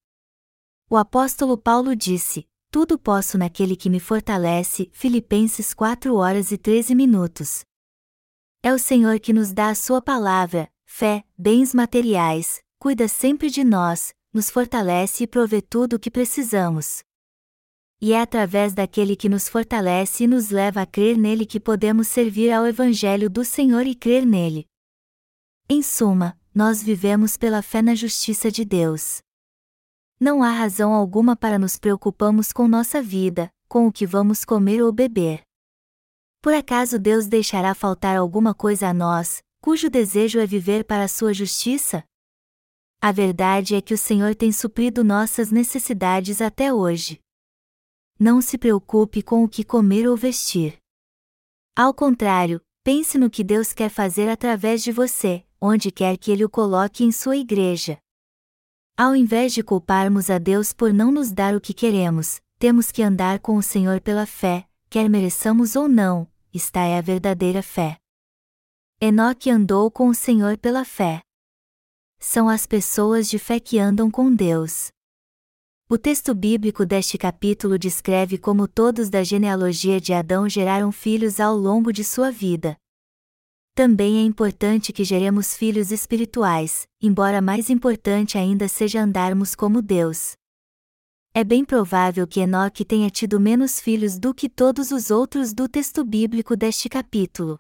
Speaker 1: O apóstolo Paulo disse: Tudo posso naquele que me fortalece. Filipenses 4 horas e 13 minutos. É o Senhor que nos dá a sua palavra, fé, bens materiais, cuida sempre de nós, nos fortalece e provê tudo o que precisamos. E é através daquele que nos fortalece e nos leva a crer nele que podemos servir ao Evangelho do Senhor e crer nele. Em suma, nós vivemos pela fé na justiça de Deus. Não há razão alguma para nos preocuparmos com nossa vida, com o que vamos comer ou beber. Por acaso Deus deixará faltar alguma coisa a nós, cujo desejo é viver para a sua justiça? A verdade é que o Senhor tem suprido nossas necessidades até hoje. Não se preocupe com o que comer ou vestir. Ao contrário, pense no que Deus quer fazer através de você, onde quer que Ele o coloque em sua igreja. Ao invés de culparmos a Deus por não nos dar o que queremos, temos que andar com o Senhor pela fé, quer mereçamos ou não, esta é a verdadeira fé. Enoque andou com o Senhor pela fé. São as pessoas de fé que andam com Deus. O texto bíblico deste capítulo descreve como todos da genealogia de Adão geraram filhos ao longo de sua vida, também é importante que geremos filhos espirituais, embora mais importante ainda seja andarmos como Deus. É bem provável que Enoque tenha tido menos filhos do que todos os outros do texto bíblico deste capítulo.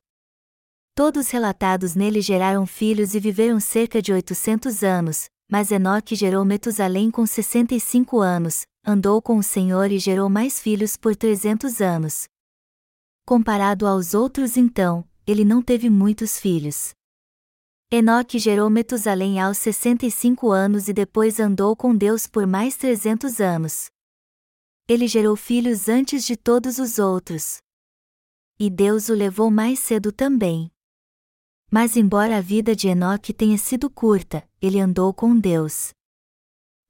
Speaker 1: Todos relatados nele geraram filhos e viveram cerca de 800 anos, mas Enoque gerou Metusalém com 65 anos, andou com o Senhor e gerou mais filhos por 300 anos. Comparado aos outros então, ele não teve muitos filhos. Enoque gerou Metusalém aos 65 anos e depois andou com Deus por mais 300 anos. Ele gerou filhos antes de todos os outros. E Deus o levou mais cedo também. Mas embora a vida de Enoque tenha sido curta, ele andou com Deus.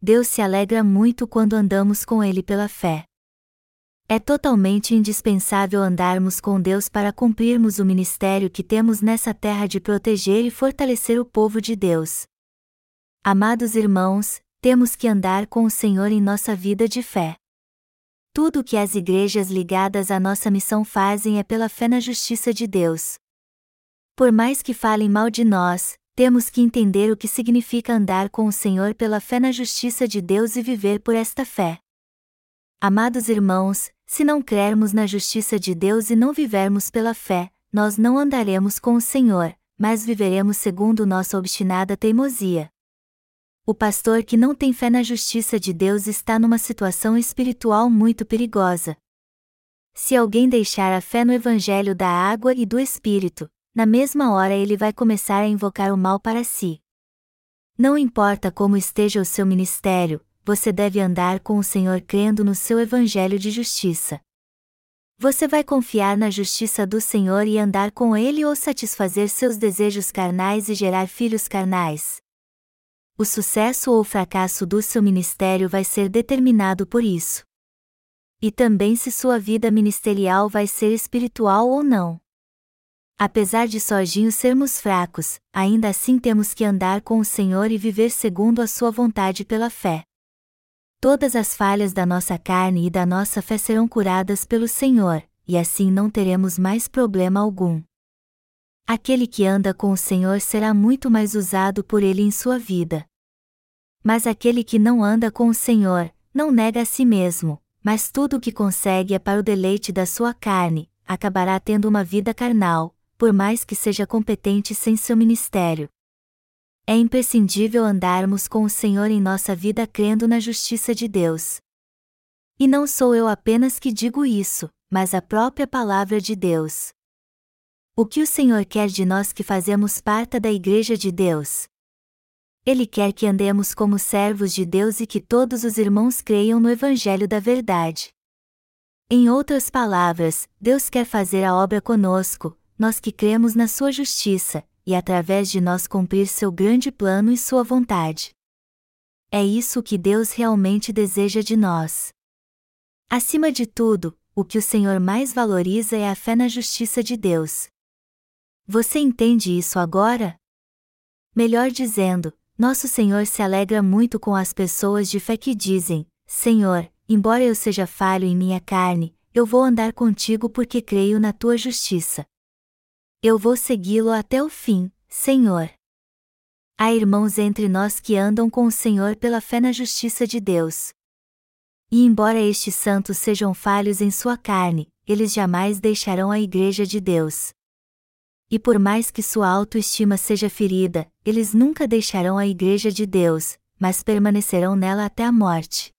Speaker 1: Deus se alegra muito quando andamos com ele pela fé. É totalmente indispensável andarmos com Deus para cumprirmos o ministério que temos nessa terra de proteger e fortalecer o povo de Deus. Amados irmãos, temos que andar com o Senhor em nossa vida de fé. Tudo o que as igrejas ligadas à nossa missão fazem é pela fé na justiça de Deus. Por mais que falem mal de nós, temos que entender o que significa andar com o Senhor pela fé na justiça de Deus e viver por esta fé. Amados irmãos, se não crermos na justiça de Deus e não vivermos pela fé, nós não andaremos com o Senhor, mas viveremos segundo nossa obstinada teimosia. O pastor que não tem fé na justiça de Deus está numa situação espiritual muito perigosa. Se alguém deixar a fé no Evangelho da água e do Espírito, na mesma hora ele vai começar a invocar o mal para si. Não importa como esteja o seu ministério, você deve andar com o Senhor crendo no seu evangelho de justiça. Você vai confiar na justiça do Senhor e andar com Ele ou satisfazer seus desejos carnais e gerar filhos carnais? O sucesso ou fracasso do seu ministério vai ser determinado por isso. E também se sua vida ministerial vai ser espiritual ou não. Apesar de sozinhos sermos fracos, ainda assim temos que andar com o Senhor e viver segundo a sua vontade pela fé. Todas as falhas da nossa carne e da nossa fé serão curadas pelo Senhor, e assim não teremos mais problema algum. Aquele que anda com o Senhor será muito mais usado por ele em sua vida. Mas aquele que não anda com o Senhor, não nega a si mesmo, mas tudo o que consegue é para o deleite da sua carne, acabará tendo uma vida carnal, por mais que seja competente sem seu ministério. É imprescindível andarmos com o Senhor em nossa vida crendo na justiça de Deus. E não sou eu apenas que digo isso, mas a própria palavra de Deus. O que o Senhor quer de nós que fazemos parte da Igreja de Deus? Ele quer que andemos como servos de Deus e que todos os irmãos creiam no Evangelho da Verdade. Em outras palavras, Deus quer fazer a obra conosco, nós que cremos na Sua justiça, e através de nós cumprir seu grande plano e Sua vontade. É isso que Deus realmente deseja de nós. Acima de tudo, o que o Senhor mais valoriza é a fé na justiça de Deus. Você entende isso agora? Melhor dizendo, nosso Senhor se alegra muito com as pessoas de fé que dizem: Senhor, embora eu seja falho em minha carne, eu vou andar contigo porque creio na tua justiça. Eu vou segui-lo até o fim, Senhor. Há irmãos entre nós que andam com o Senhor pela fé na justiça de Deus. E embora estes santos sejam falhos em sua carne, eles jamais deixarão a Igreja de Deus. E por mais que sua autoestima seja ferida, eles nunca deixarão a Igreja de Deus, mas permanecerão nela até a morte.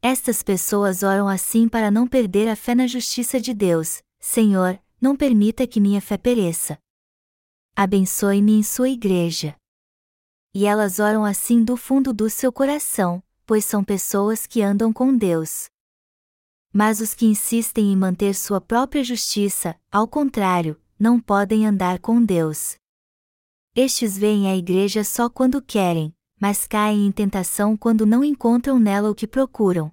Speaker 1: Estas pessoas oram assim para não perder a fé na justiça de Deus. Senhor, não permita que minha fé pereça. Abençoe-me em sua igreja. E elas oram assim do fundo do seu coração, pois são pessoas que andam com Deus. Mas os que insistem em manter sua própria justiça, ao contrário, não podem andar com Deus. Estes veem a igreja só quando querem, mas caem em tentação quando não encontram nela o que procuram.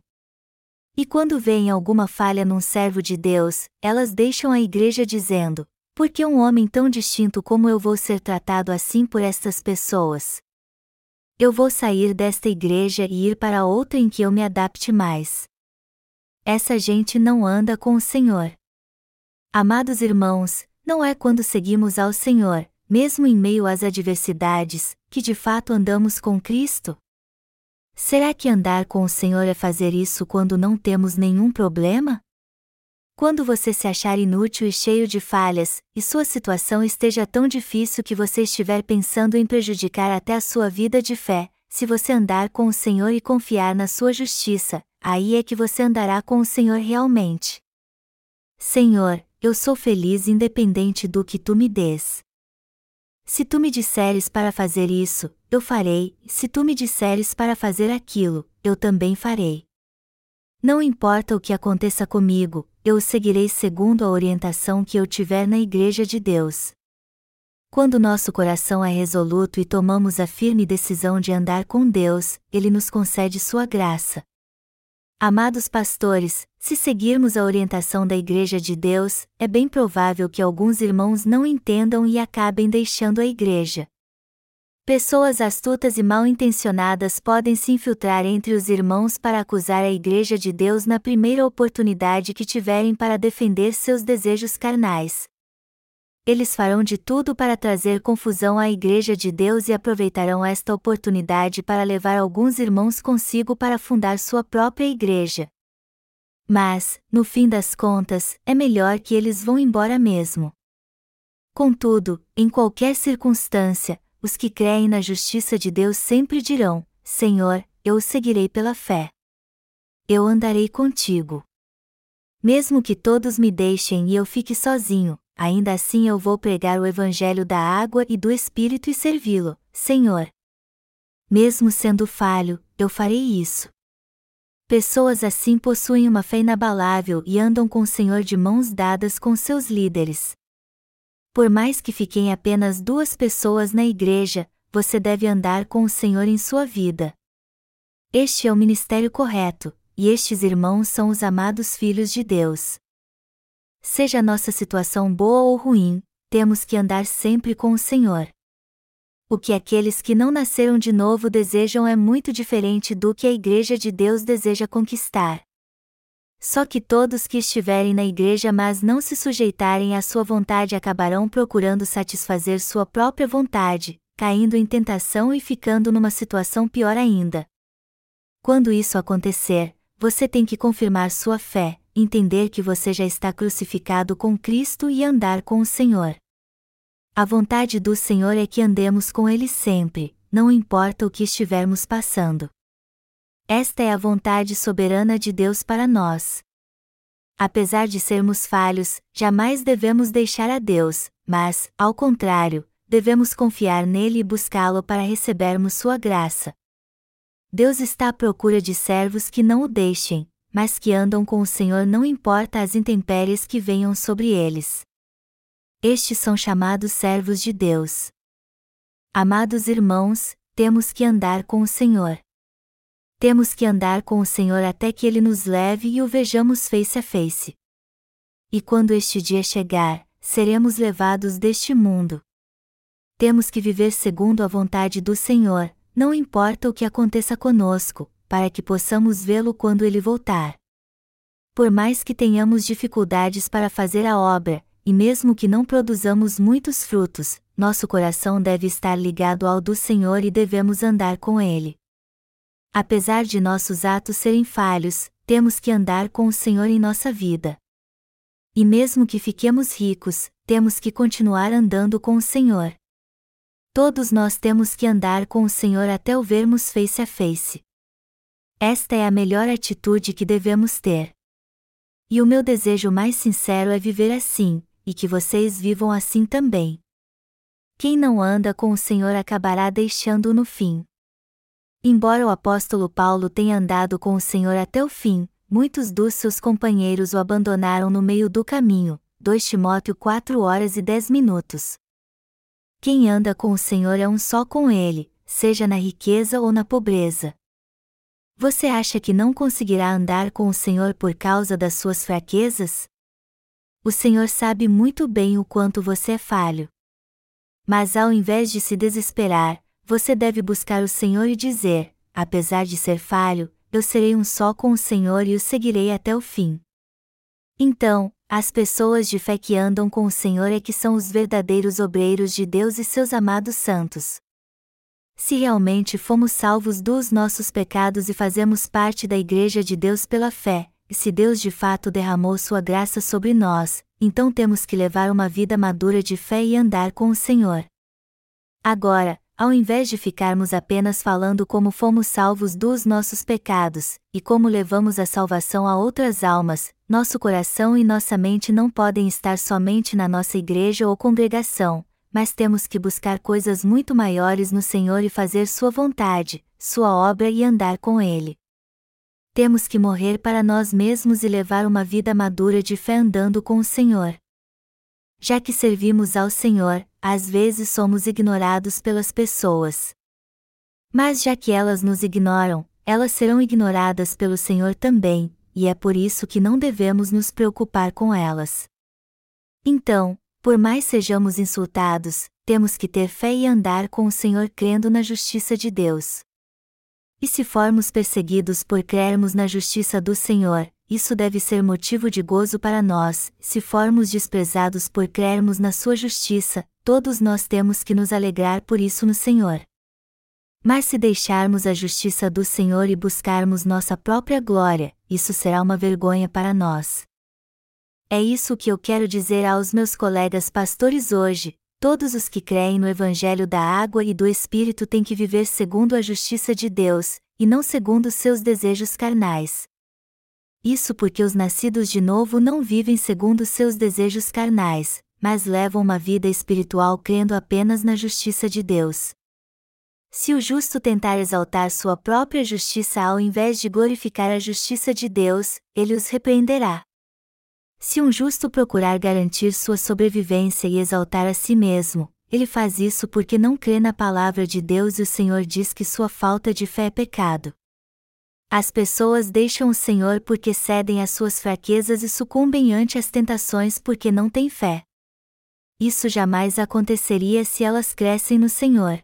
Speaker 1: E quando veem alguma falha num servo de Deus, elas deixam a igreja dizendo: Por que um homem tão distinto como eu vou ser tratado assim por estas pessoas? Eu vou sair desta igreja e ir para outra em que eu me adapte mais. Essa gente não anda com o Senhor. Amados irmãos, não é quando seguimos ao Senhor, mesmo em meio às adversidades, que de fato andamos com Cristo? Será que andar com o Senhor é fazer isso quando não temos nenhum problema? Quando você se achar inútil e cheio de falhas, e sua situação esteja tão difícil que você estiver pensando em prejudicar até a sua vida de fé, se você andar com o Senhor e confiar na sua justiça, aí é que você andará com o Senhor realmente. Senhor, eu sou feliz independente do que tu me des. Se tu me disseres para fazer isso, eu farei, se tu me disseres para fazer aquilo, eu também farei. Não importa o que aconteça comigo, eu o seguirei segundo a orientação que eu tiver na Igreja de Deus. Quando nosso coração é resoluto e tomamos a firme decisão de andar com Deus, Ele nos concede Sua graça. Amados pastores, se seguirmos a orientação da Igreja de Deus, é bem provável que alguns irmãos não entendam e acabem deixando a Igreja. Pessoas astutas e mal intencionadas podem se infiltrar entre os irmãos para acusar a Igreja de Deus na primeira oportunidade que tiverem para defender seus desejos carnais eles farão de tudo para trazer confusão à Igreja de Deus e aproveitarão esta oportunidade para levar alguns irmãos consigo para fundar sua própria igreja. Mas, no fim das contas, é melhor que eles vão embora mesmo. Contudo, em qualquer circunstância, os que creem na justiça de Deus sempre dirão: Senhor, eu o seguirei pela fé. Eu andarei contigo. Mesmo que todos me deixem e eu fique sozinho, ainda assim eu vou pregar o Evangelho da água e do Espírito e servi-lo, Senhor. Mesmo sendo falho, eu farei isso. Pessoas assim possuem uma fé inabalável e andam com o Senhor de mãos dadas com seus líderes. Por mais que fiquem apenas duas pessoas na igreja, você deve andar com o Senhor em sua vida. Este é o ministério correto, e estes irmãos são os amados filhos de Deus. Seja nossa situação boa ou ruim, temos que andar sempre com o Senhor. O que aqueles que não nasceram de novo desejam é muito diferente do que a Igreja de Deus deseja conquistar. Só que todos que estiverem na igreja mas não se sujeitarem à sua vontade acabarão procurando satisfazer sua própria vontade, caindo em tentação e ficando numa situação pior ainda. Quando isso acontecer, você tem que confirmar sua fé, entender que você já está crucificado com Cristo e andar com o Senhor. A vontade do Senhor é que andemos com Ele sempre, não importa o que estivermos passando. Esta é a vontade soberana de Deus para nós. Apesar de sermos falhos, jamais devemos deixar a Deus, mas, ao contrário, devemos confiar nele e buscá-lo para recebermos sua graça. Deus está à procura de servos que não o deixem, mas que andam com o Senhor não importa as intempéries que venham sobre eles. Estes são chamados servos de Deus. Amados irmãos, temos que andar com o Senhor. Temos que andar com o Senhor até que Ele nos leve e o vejamos face a face. E quando este dia chegar, seremos levados deste mundo. Temos que viver segundo a vontade do Senhor, não importa o que aconteça conosco, para que possamos vê-lo quando ele voltar. Por mais que tenhamos dificuldades para fazer a obra, e mesmo que não produzamos muitos frutos, nosso coração deve estar ligado ao do Senhor e devemos andar com Ele. Apesar de nossos atos serem falhos, temos que andar com o Senhor em nossa vida. E mesmo que fiquemos ricos, temos que continuar andando com o Senhor. Todos nós temos que andar com o Senhor até o vermos face a face. Esta é a melhor atitude que devemos ter. E o meu desejo mais sincero é viver assim, e que vocês vivam assim também. Quem não anda com o Senhor acabará deixando-o no fim. Embora o apóstolo Paulo tenha andado com o Senhor até o fim, muitos dos seus companheiros o abandonaram no meio do caminho. 2 Timóteo 4 horas e 10 minutos. Quem anda com o Senhor é um só com ele, seja na riqueza ou na pobreza. Você acha que não conseguirá andar com o Senhor por causa das suas fraquezas? O Senhor sabe muito bem o quanto você é falho. Mas ao invés de se desesperar, você deve buscar o Senhor e dizer: apesar de ser falho, eu serei um só com o Senhor e o seguirei até o fim. Então, as pessoas de fé que andam com o Senhor é que são os verdadeiros obreiros de Deus e seus amados santos. Se realmente fomos salvos dos nossos pecados e fazemos parte da Igreja de Deus pela fé, se Deus de fato derramou sua graça sobre nós, então temos que levar uma vida madura de fé e andar com o Senhor. Agora, ao invés de ficarmos apenas falando como fomos salvos dos nossos pecados, e como levamos a salvação a outras almas, nosso coração e nossa mente não podem estar somente na nossa igreja ou congregação, mas temos que buscar coisas muito maiores no Senhor e fazer Sua vontade, Sua obra e andar com Ele temos que morrer para nós mesmos e levar uma vida madura de fé andando com o Senhor. Já que servimos ao Senhor, às vezes somos ignorados pelas pessoas. Mas já que elas nos ignoram, elas serão ignoradas pelo Senhor também, e é por isso que não devemos nos preocupar com elas. Então, por mais sejamos insultados, temos que ter fé e andar com o Senhor crendo na justiça de Deus. E se formos perseguidos por crermos na justiça do Senhor, isso deve ser motivo de gozo para nós, se formos desprezados por crermos na Sua justiça, todos nós temos que nos alegrar por isso no Senhor. Mas se deixarmos a justiça do Senhor e buscarmos nossa própria glória, isso será uma vergonha para nós. É isso que eu quero dizer aos meus colegas pastores hoje, Todos os que creem no Evangelho da água e do Espírito têm que viver segundo a justiça de Deus, e não segundo seus desejos carnais. Isso porque os nascidos de novo não vivem segundo seus desejos carnais, mas levam uma vida espiritual crendo apenas na justiça de Deus. Se o justo tentar exaltar sua própria justiça ao invés de glorificar a justiça de Deus, ele os repreenderá. Se um justo procurar garantir sua sobrevivência e exaltar a si mesmo, ele faz isso porque não crê na palavra de Deus e o Senhor diz que sua falta de fé é pecado. As pessoas deixam o Senhor porque cedem às suas fraquezas e sucumbem ante as tentações porque não têm fé. Isso jamais aconteceria se elas crescem no Senhor.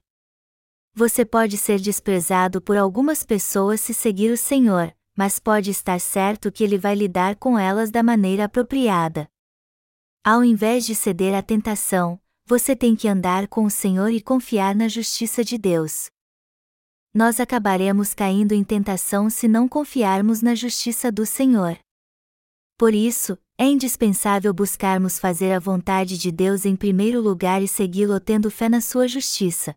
Speaker 1: Você pode ser desprezado por algumas pessoas se seguir o Senhor, mas pode estar certo que Ele vai lidar com elas da maneira apropriada. Ao invés de ceder à tentação, você tem que andar com o Senhor e confiar na justiça de Deus. Nós acabaremos caindo em tentação se não confiarmos na justiça do Senhor. Por isso, é indispensável buscarmos fazer a vontade de Deus em primeiro lugar e segui-lo tendo fé na sua justiça.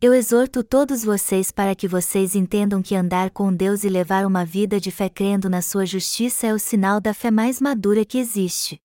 Speaker 1: Eu exorto todos vocês para que vocês entendam que andar com Deus e levar uma vida de fé crendo na sua justiça é o sinal da fé mais madura que existe.